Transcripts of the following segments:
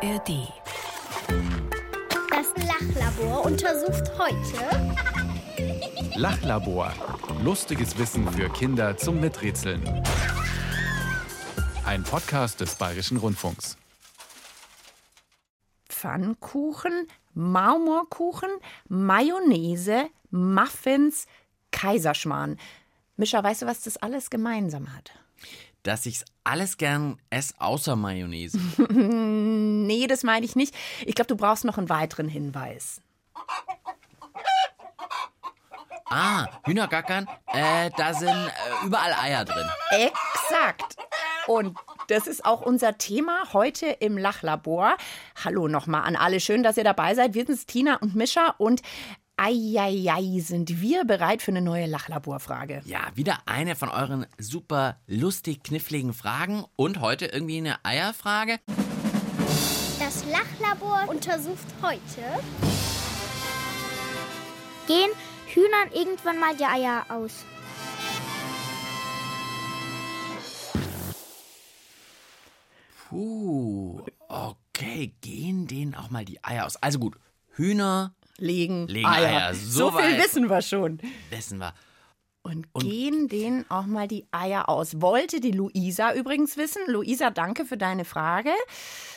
ARD. Das Lachlabor untersucht heute Lachlabor. Lustiges Wissen für Kinder zum Miträtseln. Ein Podcast des Bayerischen Rundfunks. Pfannkuchen, Marmorkuchen, Mayonnaise, Muffins, Kaiserschmarrn. Mischa, weißt du, was das alles gemeinsam hat? dass ich's alles gern esse, außer Mayonnaise. Nee, das meine ich nicht. Ich glaube, du brauchst noch einen weiteren Hinweis. Ah, Hühnergackern, äh, da sind äh, überall Eier drin. Exakt. Und das ist auch unser Thema heute im Lachlabor. Hallo nochmal an alle. Schön, dass ihr dabei seid. Wir sind Tina und Mischa und Eieiei, sind wir bereit für eine neue Lachlaborfrage? Ja, wieder eine von euren super lustig kniffligen Fragen und heute irgendwie eine Eierfrage. Das Lachlabor untersucht heute Gehen Hühnern irgendwann mal die Eier aus? Puh, okay, gehen denen auch mal die Eier aus. Also gut, Hühner Legen, legen Eier. Eier. So, So viel wissen wir schon. wissen wir. Und, gehen denen auch mal die Eier aus. Wollte die Luisa übrigens wissen. Luisa, danke für deine Frage.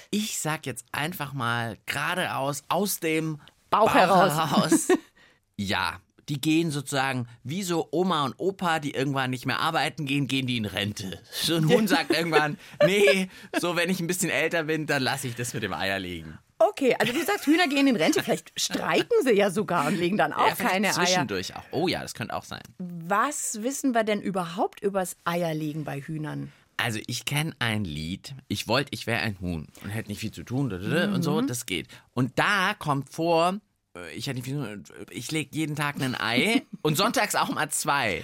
Ich sag jetzt einfach mal geradeaus aus dem Bauch heraus. heraus. ja, die gehen sozusagen wie so Oma und Opa, die irgendwann nicht mehr arbeiten gehen, gehen die in Rente. So ein Hund sagt irgendwann, nee, so wenn ich ein bisschen älter bin, dann lasse ich das mit dem Eierlegen. Okay, also du sagst, Hühner gehen in Rente. Vielleicht streiken sie ja sogar und legen dann auch ja, keine Eier. zwischendurch auch. Oh ja, das könnte auch sein. Was wissen wir denn überhaupt übers Eierlegen bei Hühnern? Also ich kenne ein Lied, ich wollte, ich wäre ein Huhn und hätte nicht viel zu tun und Mhm. so, das geht. Und da kommt vor, äh, ich hätte nicht viel zu tun, ich lege jeden Tag ein Ei und sonntags auch mal zwei.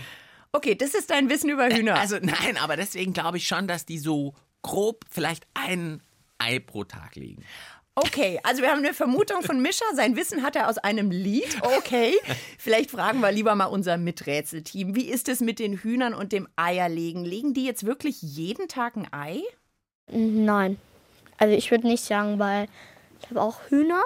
Okay, das ist dein Wissen über Hühner. Also nein, aber deswegen glaube ich schon, dass die so grob vielleicht ein Ei pro Tag legen. Okay, also wir haben eine Vermutung von Mischa. Sein Wissen hat er aus einem Lied. Okay, vielleicht fragen wir lieber mal unser Miträtselteam. Wie ist es mit den Hühnern und dem Eierlegen? Legen die jetzt wirklich jeden Tag ein Ei? Nein. Also ich würde nicht sagen, weil ich habe auch Hühner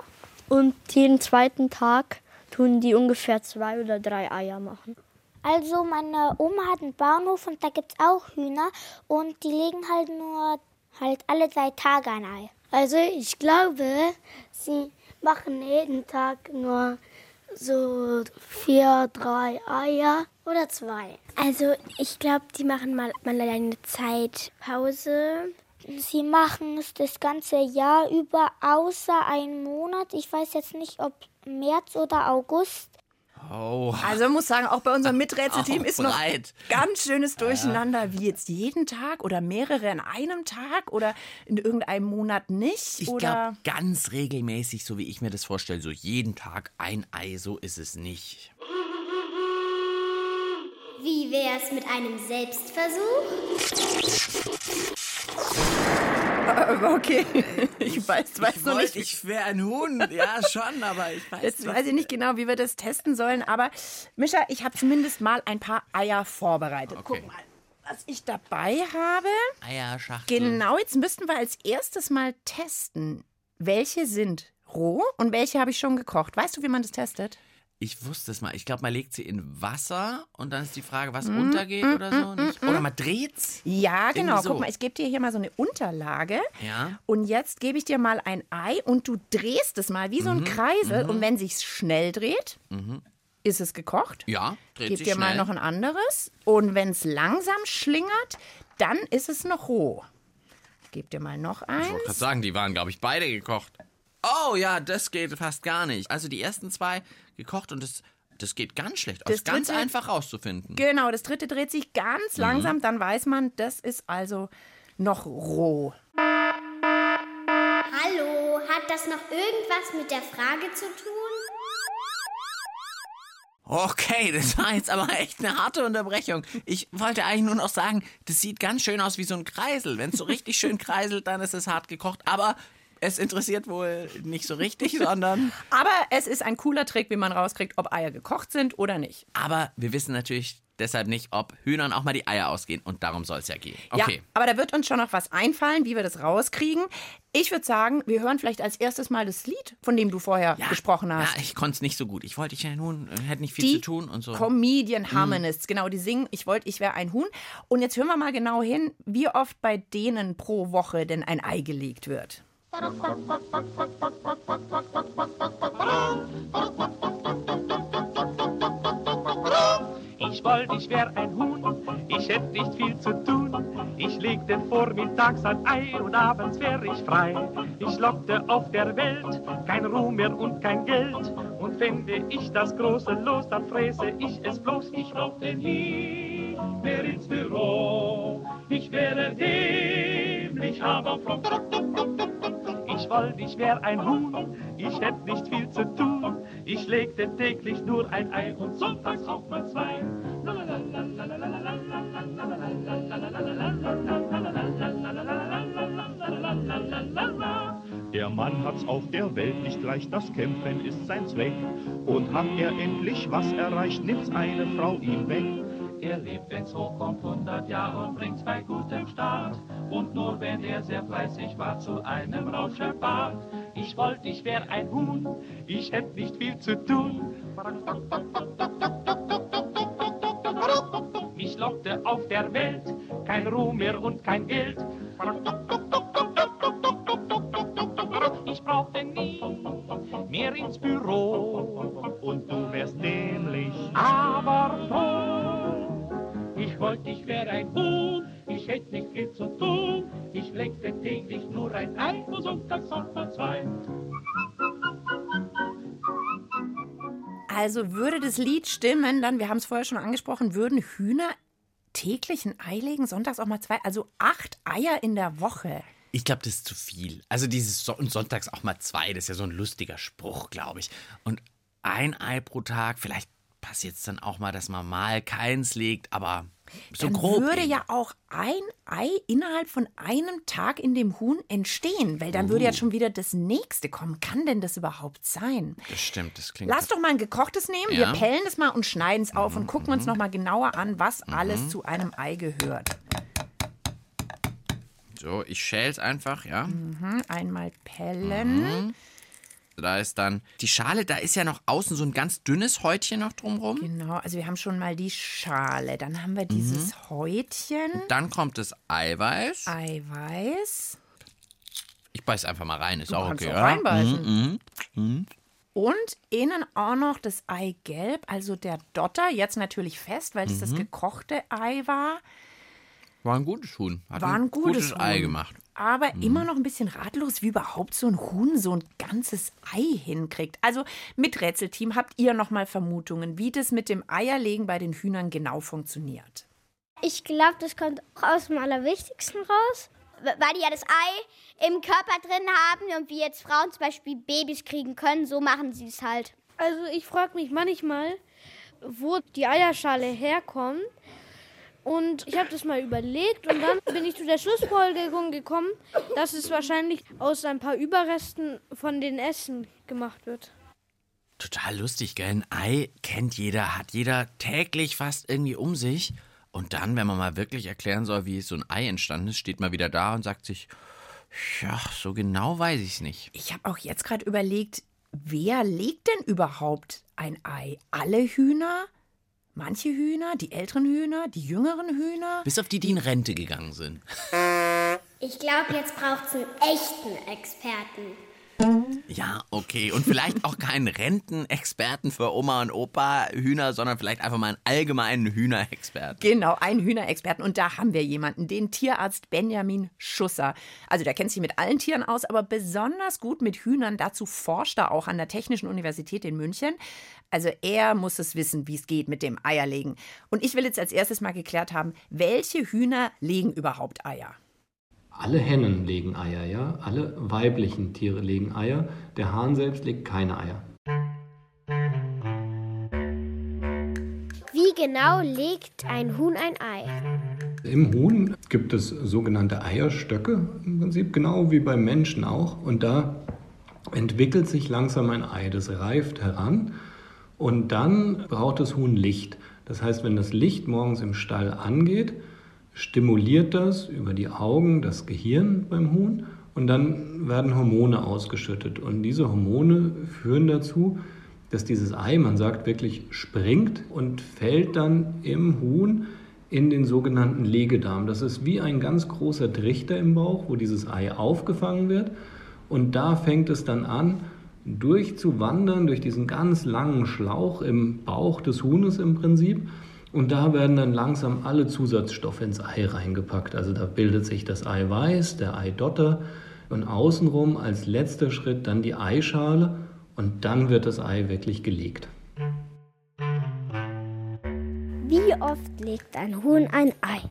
und jeden zweiten Tag tun die ungefähr zwei oder drei Eier machen. Also meine Oma hat einen Bauernhof und da gibt es auch Hühner und die legen halt nur halt alle drei Tage ein Ei. Also ich glaube, sie machen jeden Tag nur so vier, drei Eier oder zwei. Also ich glaube, die machen mal, mal eine Zeitpause. Sie machen es das ganze Jahr über, außer einen Monat. Ich weiß jetzt nicht, ob März oder August. Oh, Also man muss sagen, auch bei unserem Miträtselteam Auch ist noch breit. ganz schönes Durcheinander, wie jetzt jeden Tag oder mehrere in einem Tag oder in irgendeinem Monat nicht. ich oder glaube ganz regelmäßig, so wie ich mir das vorstelle, so jeden Tag ein Ei, so ist es nicht. Wie wär's mit einem Selbstversuch? Okay, ich weiß, weiß noch nicht. ich wäre ein Huhn, ja schon, aber ich weiß Jetzt weiß ich nicht genau, wie wir das testen sollen, aber Mischa, ich habe zumindest mal ein paar Eier vorbereitet. Okay. Guck mal, was ich dabei habe. Eierschachtel. Genau, jetzt müssten wir als erstes mal testen, welche sind roh und welche habe ich schon gekocht. Weißt du, wie man das testet? Ich wusste es mal. Ich glaube, man legt sie in Wasser und dann ist die Frage, Mhm. was untergeht oder so. Nicht? Oder man dreht's. Ja, genau. So. Guck mal, ich gebe dir hier mal so eine Unterlage. Ja. Und jetzt gebe ich dir mal ein Ei und du drehst es mal wie so Mhm, ein Kreisel. Und wenn sich's schnell dreht, ist es gekocht. Ja, dreht Gib sich dir schnell. mal noch ein anderes. Und wenn es langsam schlingert, dann ist es noch roh. Gib dir mal noch Ich wollte eins. gerade sagen, die waren, glaube ich, beide gekocht. Oh ja, das geht fast gar nicht. Also die ersten zwei gekocht und das, das geht ganz schlecht. Das Das ist ganz dritte- einfach rauszufinden. Genau, das dritte dreht sich ganz Mhm. langsam. Dann weiß man, das ist also noch roh. Hallo, hat das noch irgendwas mit der Frage zu tun? Okay, das war jetzt aber echt eine harte Unterbrechung. Ich wollte eigentlich nur noch sagen, das sieht ganz schön aus wie so ein Kreisel. Wenn es so richtig schön kreiselt, dann ist es hart gekocht. Aber es interessiert wohl nicht so richtig, sondern. Aber es ist ein cooler Trick, wie man rauskriegt, ob Eier gekocht sind oder nicht. Aber wir wissen natürlich, deshalb nicht, ob Hühnern auch mal die Eier ausgehen. Und darum soll es ja gehen. Okay. Ja, aber da wird uns schon noch was einfallen, wie wir das rauskriegen. Ich würde sagen, wir hören vielleicht als erstes mal das Lied, von dem du vorher gesprochen hast. Ja, ich konnte es nicht so gut. Ich wollte, ich wäre ein Huhn, hätte nicht viel die zu tun und so. Comedian Harmonists, genau, die singen Ich wollte, ich wäre ein Huhn. Und jetzt hören wir mal genau hin, wie oft bei denen pro Woche denn ein Ei gelegt wird. Ich wollte, ich wär ein Huhn, ich hätte nicht viel zu tun. Ich legte vormittags ein Ei und abends wär ich frei. Ich lockte auf der Welt kein Ruhm mehr und kein Geld. Und fände ich das große Los, dann fräße ich es bloß. Ich brauchte nie mehr ins Büro. Ich wäre dämlich, aber fromm. Ich wollte, ich wär ein Huhn, ich hätte nicht viel zu tun. Ich legte täglich nur ein Ei und sonntags auch mal zwei. Der Mann hat's auf der Welt nicht leicht, das Kämpfen ist sein Zweck. Und hat er endlich was erreicht, nimmt's eine Frau ihm weg. Er lebt, wenn's hochkommt, 100 Jahre und bringt's bei gutem Start. Und nur wenn er sehr fleißig war, zu einem Rauscherbart. Ich wollte, ich wär ein Huhn, ich hätt nicht viel zu tun. Ich lockte auf der Welt kein Ruhm mehr und kein Geld. Ich brauchte nie mehr ins Büro. Und du wärst nämlich, aber ein Ei, und sonntags mal zwei. Also würde das Lied stimmen, dann, wir haben es vorher schon angesprochen, würden Hühner täglich ein Ei legen, sonntags auch mal zwei, also acht Eier in der Woche. Ich glaube, das ist zu viel. Also dieses so und sonntags auch mal zwei, das ist ja so ein lustiger Spruch, glaube ich. Und ein Ei pro Tag, vielleicht passiert es dann auch mal, dass man mal keins legt, aber so dann grob. würde eben. ja auch ein Ei innerhalb von einem Tag in dem Huhn entstehen, weil dann würde Oh. ja schon wieder das nächste kommen. Kann denn das überhaupt sein? Das stimmt, das klingt. Lass doch mal ein gekochtes nehmen. Ja. Mhm, Wir pellen es mal und schneiden es auf und gucken uns noch mal genauer an, was alles zu einem Ei gehört. so, ich schäl's einfach, ja. Mhm, einmal pellen. Da ist dann die Schale, da ist ja noch außen so ein ganz dünnes Häutchen noch drumrum. Genau, also wir haben schon mal die Schale. Dann haben wir Mhm. dieses Häutchen, Dann kommt das Eiweiß. Eiweiß. Ich beiß einfach mal rein, ist auch kannst okay, auch oder? reinbeißen. Mhm. Und innen auch noch das Eigelb, also der Dotter, jetzt natürlich fest, weil es Mhm. das gekochte Ei war. War ein gutes Huhn. Hat War ein gutes Ei Huhn. gemacht. Aber Mhm. immer noch ein bisschen ratlos, wie überhaupt so ein Huhn so ein ganzes Ei hinkriegt. Also mit Rätselteam habt ihr noch mal Vermutungen, wie das mit dem Eierlegen bei den Hühnern genau funktioniert. Ich glaube, das kommt auch aus dem Allerwichtigsten raus. Weil die ja das Ei im Körper drin haben und wie jetzt Frauen zum Beispiel Babys kriegen können, so machen sie es halt. Also ich frage mich manchmal, wo die Eierschale herkommt. Und ich habe das mal überlegt und dann bin ich zu der Schlussfolgerung gekommen, dass es wahrscheinlich aus ein paar Überresten von den Essen gemacht wird. Total lustig, gell? Ein Ei kennt jeder, hat jeder täglich fast irgendwie um sich. Und dann, wenn man mal wirklich erklären soll, wie so ein Ei entstanden ist, steht man wieder da und sagt sich, ja, so genau weiß ich es nicht. Ich habe auch jetzt gerade überlegt, wer legt denn überhaupt ein Ei? Alle Hühner? Manche Hühner? Die älteren Hühner? Die jüngeren Hühner? Bis auf die, die in Rente gegangen sind. Ich glaube, jetzt braucht es einen echten Experten. Ja, okay. Und vielleicht auch keinen Rentenexperten für Oma und Opa Hühner, sondern vielleicht einfach mal einen allgemeinen Hühnerexperten. Genau, einen Hühnerexperten. Und da haben wir jemanden, den Tierarzt Benjamin Schusser. Also der kennt sich mit allen Tieren aus, aber besonders gut mit Hühnern. Dazu forscht er auch an der Technischen Universität in München. Also er muss es wissen, wie es geht mit dem Eierlegen. Und ich will jetzt als erstes mal geklärt haben, welche Hühner legen überhaupt Eier? Alle Hennen legen Eier, ja. Alle weiblichen Tiere legen Eier. Der Hahn selbst legt keine Eier. Wie genau legt ein Huhn ein Ei? Im Huhn gibt es sogenannte Eierstöcke, im Prinzip genau wie beim Menschen auch. Und da entwickelt sich langsam ein Ei, das reift heran. Und dann braucht das Huhn Licht. Das heißt, wenn das Licht morgens im Stall angeht, stimuliert das über die Augen das Gehirn beim Huhn und dann werden Hormone ausgeschüttet. Und diese Hormone führen dazu, dass dieses Ei, man sagt wirklich, springt und fällt dann im Huhn in den sogenannten Legedarm. Das ist wie ein ganz großer Trichter im Bauch, wo dieses Ei aufgefangen wird. Und da fängt es dann an, durchzuwandern durch diesen ganz langen Schlauch im Bauch des Huhnes im Prinzip. Und da werden dann langsam alle Zusatzstoffe ins Ei reingepackt. Also da bildet sich das Eiweiß, der Eidotter und außenrum als letzter Schritt dann die Eischale und dann wird das Ei wirklich gelegt. Wie oft legt ein Huhn ein Ei?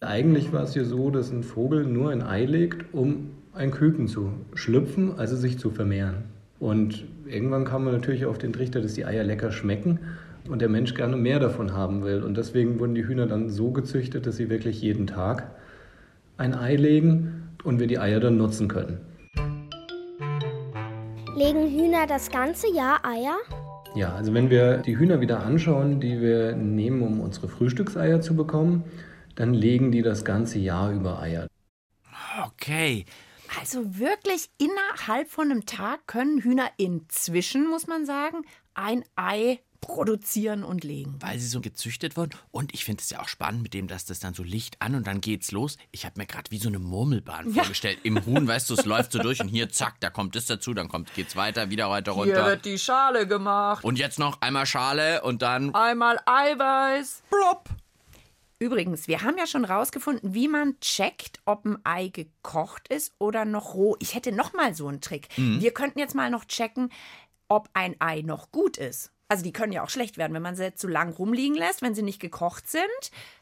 Eigentlich war es hier so, dass ein Vogel nur ein Ei legt, um ein Küken zu schlüpfen, also sich zu vermehren. Und irgendwann kam man natürlich auf den Trichter, dass die Eier lecker schmecken und der Mensch gerne mehr davon haben will. Und deswegen wurden die Hühner dann so gezüchtet, dass sie wirklich jeden Tag ein Ei legen und wir die Eier dann nutzen können. Legen Hühner das ganze Jahr Eier? Ja, also wenn wir die Hühner wieder anschauen, die wir nehmen, um unsere Frühstückseier zu bekommen, dann legen die das ganze Jahr über Eier. Okay. Also wirklich innerhalb von einem Tag können Hühner inzwischen, muss man sagen, ein Ei produzieren und legen. Weil sie so gezüchtet wurden. Und ich finde es ja auch spannend mit dem, dass das dann so Licht an und dann geht's los. Ich habe mir gerade wie so eine Murmelbahn Ja. vorgestellt. Im Huhn, weißt du, es läuft so durch und hier, zack, da kommt das dazu, dann kommt, geht's weiter, wieder weiter Hier runter. wird die Schale gemacht. Und jetzt noch einmal Schale und dann Einmal Eiweiß. plopp. Übrigens, wir haben ja schon rausgefunden, wie man checkt, ob ein Ei gekocht ist oder noch roh. Ich hätte noch mal so einen Trick. Wir könnten jetzt mal noch checken, ob ein Ei noch gut ist. Also die können ja auch schlecht werden, wenn man sie zu lang rumliegen lässt, wenn sie nicht gekocht sind.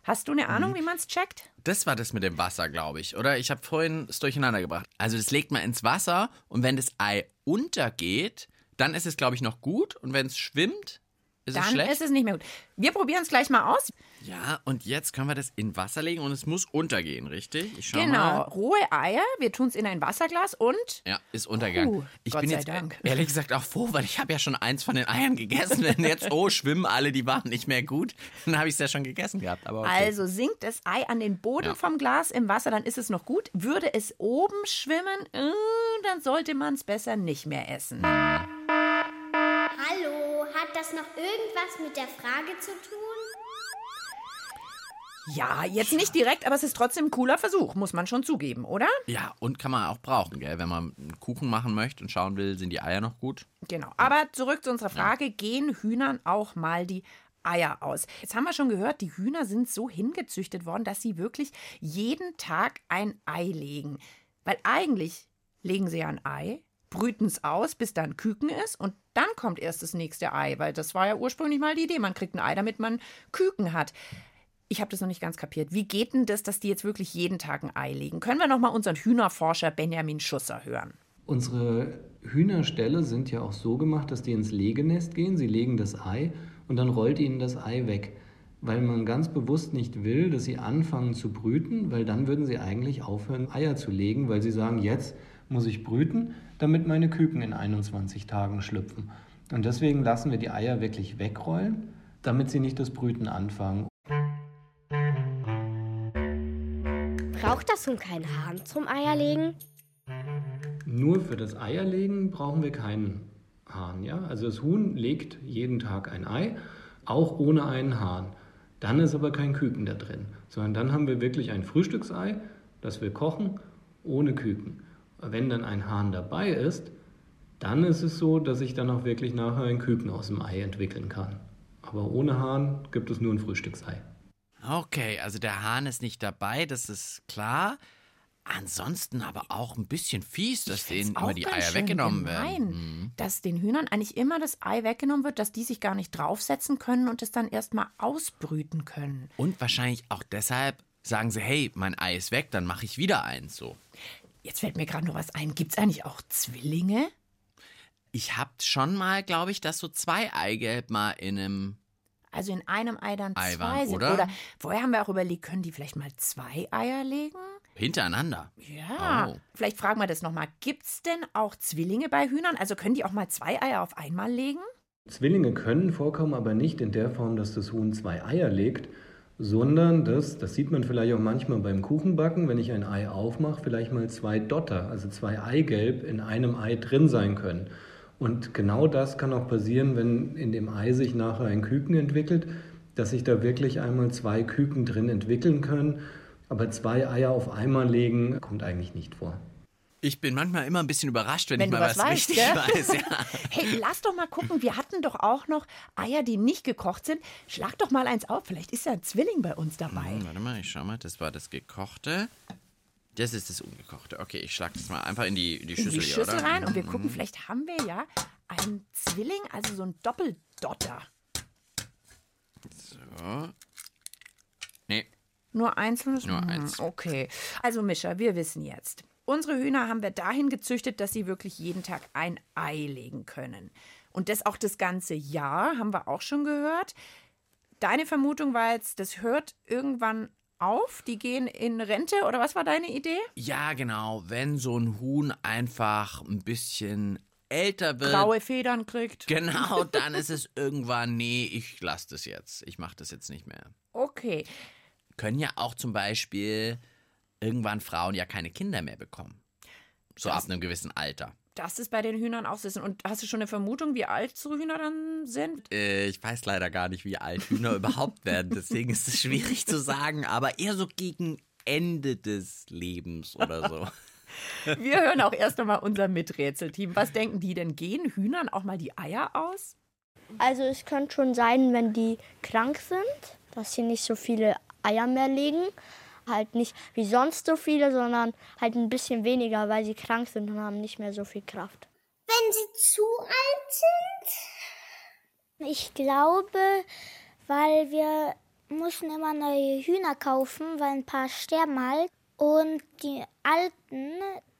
Hast du eine Ahnung, wie man es checkt? Das war das mit dem Wasser, glaube ich, oder? Ich habe vorhin es durcheinander gebracht. Also das legt man ins Wasser und wenn das Ei untergeht, dann ist es, glaube ich, noch gut. Und wenn es schwimmt, ist es Dann schlecht. ist es nicht mehr gut. Wir probieren es gleich mal aus. ja, und jetzt können wir das in Wasser legen und es muss untergehen, richtig? Ich schau genau, mal. rohe Eier. Wir tun es in ein Wasserglas und Ja, ist untergegangen. Puh, ich Gott bin sei jetzt Dank. ehrlich gesagt auch froh, weil ich habe ja schon eins von den Eiern gegessen. Wenn jetzt, oh, schwimmen alle, die waren nicht mehr gut, dann habe ich es ja schon gegessen gehabt. Aber okay. Also sinkt das Ei an den Boden Ja. vom Glas im Wasser, dann ist es noch gut. Würde es oben schwimmen, äh, dann sollte man es besser nicht mehr essen. Das noch irgendwas mit der Frage zu tun? Ja, jetzt nicht direkt, aber es ist trotzdem ein cooler Versuch, muss man schon zugeben, oder? ja, und kann man auch brauchen, gell? Wenn man einen Kuchen machen möchte und schauen will, sind die Eier noch gut? Genau. Aber zurück zu unserer Frage, gehen Hühnern auch mal die Eier aus? Jetzt haben wir schon gehört, die Hühner sind so hingezüchtet worden, dass sie wirklich jeden Tag ein Ei legen. Weil eigentlich legen sie ja ein Ei, brüten es aus, bis da ein Küken ist und dann kommt erst das nächste Ei, weil das war ja ursprünglich mal die Idee. Man kriegt ein Ei, damit man Küken hat. Ich habe das noch nicht ganz kapiert. Wie geht denn das, dass die jetzt wirklich jeden Tag ein Ei legen? Können wir noch mal unseren Hühnerforscher Benjamin Schusser hören? Unsere Hühnerställe sind ja auch so gemacht, dass die ins Legenest gehen. Sie legen das Ei und dann rollt ihnen das Ei weg. Weil man ganz bewusst nicht will, dass sie anfangen zu brüten, weil dann würden sie eigentlich aufhören, Eier zu legen, weil sie sagen, jetzt muss ich brüten, damit meine Küken in 21 Tagen schlüpfen. Und deswegen lassen wir die Eier wirklich wegrollen, damit sie nicht das Brüten anfangen. Braucht das Huhn keinen Hahn zum Eierlegen? Nur für das Eierlegen brauchen wir keinen Hahn. Ja? Also das Huhn legt jeden Tag ein Ei, auch ohne einen Hahn. Dann ist aber kein Küken da drin, sondern dann haben wir wirklich ein Frühstücksei, das wir kochen, ohne Küken. Wenn dann ein Hahn dabei ist, dann ist es so, dass ich dann auch wirklich nachher ein Küken aus dem Ei entwickeln kann. Aber ohne Hahn gibt es nur ein Frühstücksei. Okay, also der Hahn ist nicht dabei, das ist klar. Ansonsten aber auch ein bisschen fies, dass denen immer die Eier weggenommen gemein, werden. Mhm. Dass den Hühnern eigentlich immer das Ei weggenommen wird, dass die sich gar nicht draufsetzen können und es dann erstmal ausbrüten können. Und wahrscheinlich auch deshalb sagen sie, hey, mein Ei ist weg, dann mache ich wieder eins so. Jetzt fällt mir gerade noch was ein. Gibt es eigentlich auch Zwillinge? Ich hab schon mal, glaube ich, dass so zwei Eigelb mal in einem. Also in einem Ei dann Ei zwei waren, sind. oder? oder vorher haben wir auch überlegt, können die vielleicht mal zwei Eier legen? Hintereinander. Ja. Oh. Vielleicht fragen wir das nochmal. Gibt es denn auch Zwillinge bei Hühnern? Also können die auch mal zwei Eier auf einmal legen? Zwillinge können vorkommen, aber nicht in der Form, dass das Huhn zwei Eier legt, sondern dass, das sieht man vielleicht auch manchmal beim Kuchenbacken, wenn ich ein Ei aufmache, vielleicht mal zwei Dotter, also zwei Eigelb in einem Ei drin sein können. Und genau das kann auch passieren, wenn in dem Ei sich nachher ein Küken entwickelt, dass sich da wirklich einmal zwei Küken drin entwickeln können. Aber zwei Eier auf einmal legen, kommt eigentlich nicht vor. Ich bin manchmal immer ein bisschen überrascht, wenn, Wenn ich mal was was, weißt, richtig gell? weiß. Ja. Hey, lass doch mal gucken, wir hatten doch auch noch Eier, die nicht gekocht sind. Schlag doch mal eins auf, vielleicht ist ja ein Zwilling bei uns dabei. Hm, warte mal, ich schau mal. Das war das gekochte. Das ist das ungekochte. Okay, ich schlag das mal einfach in die, in die In Schüssel, die hier, Schüssel oder? rein und wir Mhm. gucken, vielleicht haben wir ja einen Zwilling, also so ein Doppeldotter. So. Nee, Nur einzelnes? Nur Hm, eins. Okay. Also Mischa, wir wissen jetzt. Unsere Hühner haben wir dahin gezüchtet, dass sie wirklich jeden Tag ein Ei legen können. Und das auch das ganze Jahr, haben wir auch schon gehört. Deine Vermutung war jetzt, das hört irgendwann auf, die gehen in Rente oder was war deine Idee? Ja, genau. Wenn so ein Huhn einfach ein bisschen älter wird. Graue Federn kriegt. Genau, dann ist es irgendwann, nee, ich lasse das jetzt. Ich mache das jetzt nicht mehr. Okay. Können ja auch zum Beispiel irgendwann Frauen ja keine Kinder mehr bekommen. So ab einem gewissen Alter. Das ist bei den Hühnern auch so. Und hast du schon eine Vermutung, wie alt so Hühner dann sind? Äh, ich weiß leider gar nicht, wie alt Hühner überhaupt werden. Deswegen ist es schwierig zu sagen, aber eher so gegen Ende des Lebens oder so. Wir hören auch erst einmal unser Miträtselteam. Was denken die denn? Gehen Hühnern auch mal die Eier aus? Also es könnte schon sein, wenn die krank sind, dass sie nicht so viele Eier mehr legen. Halt nicht wie sonst so viele, sondern halt ein bisschen weniger, weil sie krank sind und haben nicht mehr so viel Kraft. Wenn sie zu alt sind? Ich glaube, weil wir mussten immer neue Hühner kaufen, weil ein paar sterben halt. Und die alten,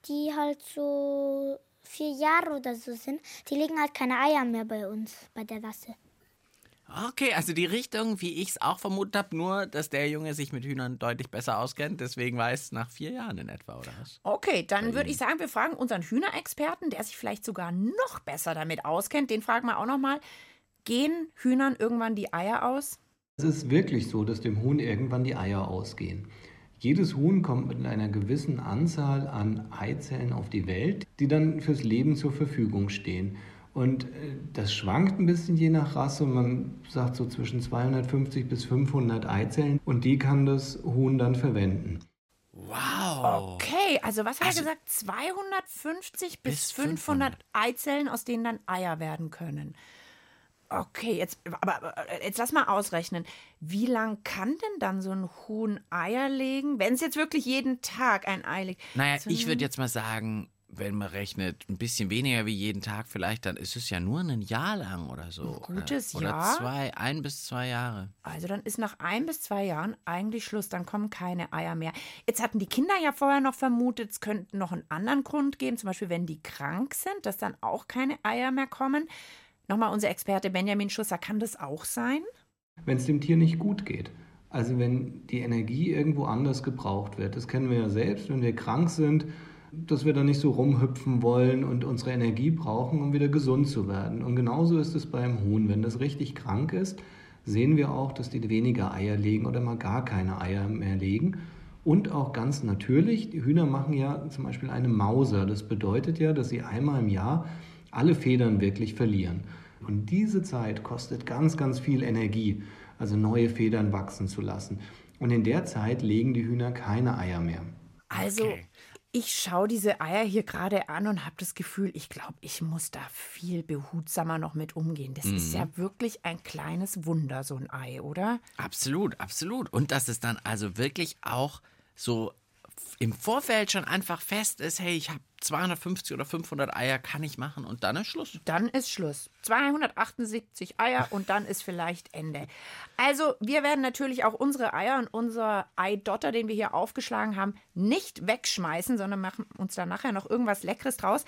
die halt so vier Jahre oder so sind, die legen halt keine Eier mehr bei uns, bei der Rasse. Okay, also die Richtung, wie ich es auch vermutet habe, nur, dass der Junge sich mit Hühnern deutlich besser auskennt. Deswegen weiß nach vier Jahren in etwa, oder was? Okay, dann würde ich sagen, wir fragen unseren Hühnerexperten, der sich vielleicht sogar noch besser damit auskennt. Den fragen wir auch noch mal. Gehen Hühnern irgendwann die Eier aus? Es ist wirklich so, dass dem Huhn irgendwann die Eier ausgehen. Jedes Huhn kommt mit einer gewissen Anzahl an Eizellen auf die Welt, die dann fürs Leben zur Verfügung stehen. Und äh, das schwankt ein bisschen je nach Rasse. Man sagt so zwischen 250 bis 500 Eizellen und die kann das Huhn dann verwenden. Wow. Okay, also was hat Also- er gesagt? 250 bis, Bis 500 500. Eizellen, aus denen dann Eier werden können. Okay, jetzt, aber, aber jetzt lass mal ausrechnen. Wie lang kann denn dann so ein Huhn Eier legen, wenn es jetzt wirklich jeden Tag ein Ei legt? Naja, So- ich würde jetzt mal sagen, wenn man rechnet, ein bisschen weniger wie jeden Tag vielleicht, dann ist es ja nur ein Jahr lang oder so. gutes oder, Jahr? Oder zwei, ein bis zwei Jahre. Also dann ist nach ein bis zwei Jahren eigentlich Schluss, dann kommen keine Eier mehr. Jetzt hatten die Kinder ja vorher noch vermutet, es könnte noch einen anderen Grund geben, zum Beispiel wenn die krank sind, dass dann auch keine Eier mehr kommen. Nochmal unser Experte Benjamin Schusser, kann das auch sein? wenn es dem Tier nicht gut geht. Also wenn die Energie irgendwo anders gebraucht wird. Das kennen wir ja selbst, wenn wir krank sind, dass wir dann nicht so rumhüpfen wollen und unsere Energie brauchen, um wieder gesund zu werden. Und genauso ist es beim Huhn. Wenn das richtig krank ist, sehen wir auch, dass die weniger Eier legen oder mal gar keine Eier mehr legen. Und auch ganz natürlich, die Hühner machen ja zum Beispiel eine Mauser. Das bedeutet ja, dass sie einmal im Jahr alle Federn wirklich verlieren. Und diese Zeit kostet ganz, ganz viel Energie, also neue Federn wachsen zu lassen. Und in der Zeit legen die Hühner keine Eier mehr. Also, Okay. Ich schaue diese Eier hier gerade an und habe das Gefühl, ich glaube, ich muss da viel behutsamer noch mit umgehen. Das ist ja wirklich ein kleines Wunder, so ein Ei, oder? Absolut, absolut. Und dass es dann also wirklich auch so im Vorfeld schon einfach fest ist, hey, ich habe 250 oder 500 Eier, kann ich machen und dann ist Schluss. Dann ist Schluss. 278 Eier und dann ist vielleicht Ende. Also, wir werden natürlich auch unsere Eier und unser Eidotter, den wir hier aufgeschlagen haben, nicht wegschmeißen, sondern machen uns da nachher noch irgendwas Leckeres draus.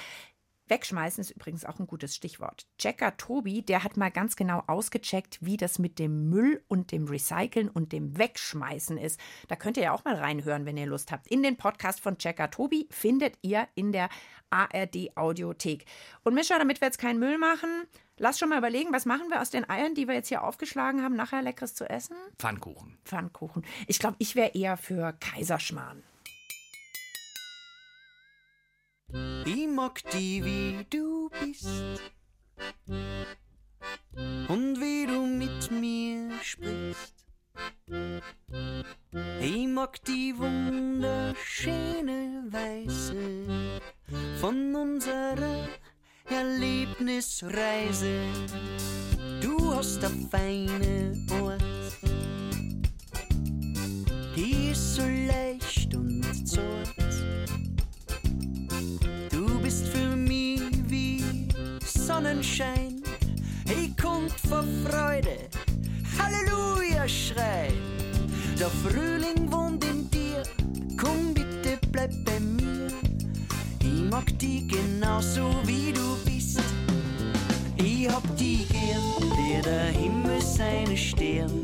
Wegschmeißen ist übrigens auch ein gutes Stichwort. Checker Tobi, der hat mal ganz genau ausgecheckt, wie das mit dem Müll und dem Recyceln und dem Wegschmeißen ist. Da könnt ihr ja auch mal reinhören, wenn ihr Lust habt. In den Podcast von Checker Tobi findet ihr in der ARD Audiothek. Und Mischa, damit wir jetzt keinen Müll machen, lass schon mal überlegen, was machen wir aus den Eiern, die wir jetzt hier aufgeschlagen haben, nachher leckeres zu essen? Pfannkuchen. Pfannkuchen. Ich glaube, ich wäre eher für Kaiserschmarrn. Mag die, wie du bist. Und wie du mit mir sprichst. Ich mag die wunderschöne Weise von unserer Erlebnisreise. Du hast eine feine Ort, die ist so leicht und zart. Sonnenschein. Ich kommt vor Freude, Halleluja schreien. Der Frühling wohnt in dir, komm bitte bleib bei mir. Ich mag die genauso wie du bist. Ich hab die gern, wie der Himmel seine Stern.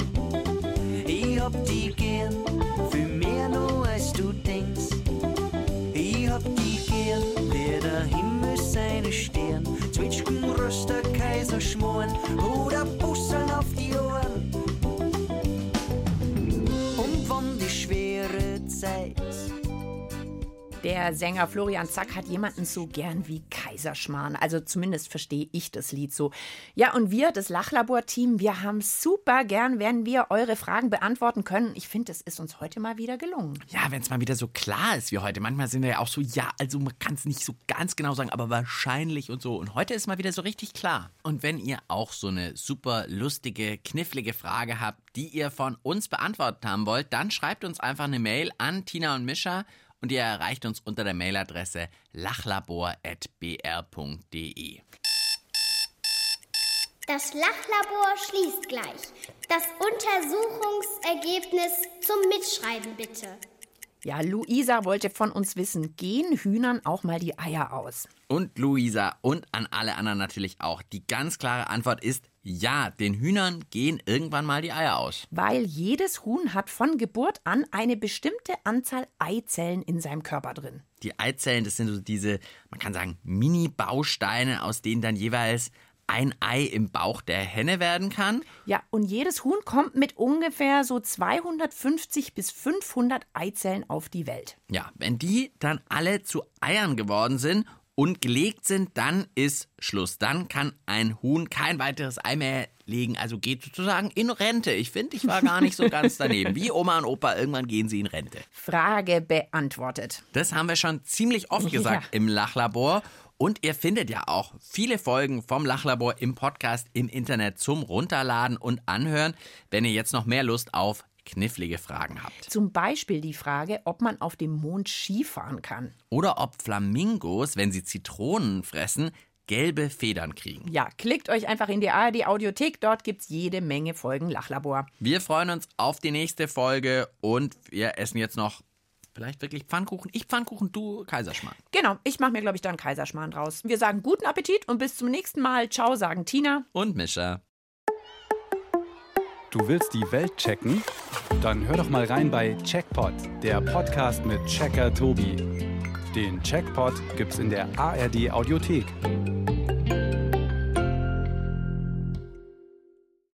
Ich hab die gern, viel mehr noch als du denkst. Ich hab die gern, wie der Himmel seine Stern. Zwitschgen, Röster, Kaiserschmoren oder Busseln auf Der Sänger Florian Zack hat jemanden so gern wie Kaiserschmarrn. Also zumindest verstehe ich das Lied so. Ja, und wir, das Lachlabor-Team, wir haben super gern, wenn wir eure Fragen beantworten können. Ich finde, es ist uns heute mal wieder gelungen. Ja, wenn es mal wieder so klar ist wie heute. Manchmal sind wir ja auch so, ja, also man kann es nicht so ganz genau sagen, aber wahrscheinlich und so. Und heute ist mal wieder so richtig klar. Und wenn ihr auch so eine super lustige, knifflige Frage habt, die ihr von uns beantwortet haben wollt, dann schreibt uns einfach eine Mail an Tina und Mischa und ihr erreicht uns unter der Mailadresse lachlabor.br.de. Das Lachlabor schließt gleich. Das Untersuchungsergebnis zum Mitschreiben bitte. Ja, Luisa wollte von uns wissen, gehen Hühnern auch mal die Eier aus? Und Luisa und an alle anderen natürlich auch. Die ganz klare Antwort ist ja, den Hühnern gehen irgendwann mal die Eier aus. Weil jedes Huhn hat von Geburt an eine bestimmte Anzahl Eizellen in seinem Körper drin. Die Eizellen, das sind so diese, man kann sagen, Mini-Bausteine, aus denen dann jeweils ein Ei im Bauch der Henne werden kann. Ja, und jedes Huhn kommt mit ungefähr so 250 bis 500 Eizellen auf die Welt. Ja, wenn die dann alle zu Eiern geworden sind und gelegt sind, dann ist Schluss. Dann kann ein Huhn kein weiteres Ei mehr legen, also geht sozusagen in Rente. Ich finde, ich war gar nicht so ganz daneben. Wie Oma und Opa, irgendwann gehen sie in Rente. Frage beantwortet. Das haben wir schon ziemlich oft gesagt Ja. im Lachlabor. Und ihr findet ja auch viele Folgen vom Lachlabor im Podcast im Internet zum Runterladen und Anhören, wenn ihr jetzt noch mehr Lust auf knifflige Fragen habt. Zum Beispiel die Frage, ob man auf dem Mond Skifahren kann. Oder ob Flamingos, wenn sie Zitronen fressen, gelbe Federn kriegen. Ja, klickt euch einfach in die ARD Audiothek, dort gibt's jede Menge Folgen Lachlabor. Wir freuen uns auf die nächste Folge und wir essen jetzt noch vielleicht wirklich Pfannkuchen. Ich Pfannkuchen, du Kaiserschmarrn. Genau, ich mache mir, glaube ich, da einen Kaiserschmarrn draus. Wir sagen guten Appetit und bis zum nächsten Mal. Ciao, sagen Tina. Und Mischa. Du willst die Welt checken? Dann hör doch mal rein bei Checkpot, der Podcast mit Checker Tobi. Den Checkpot gibt's in der ARD Audiothek.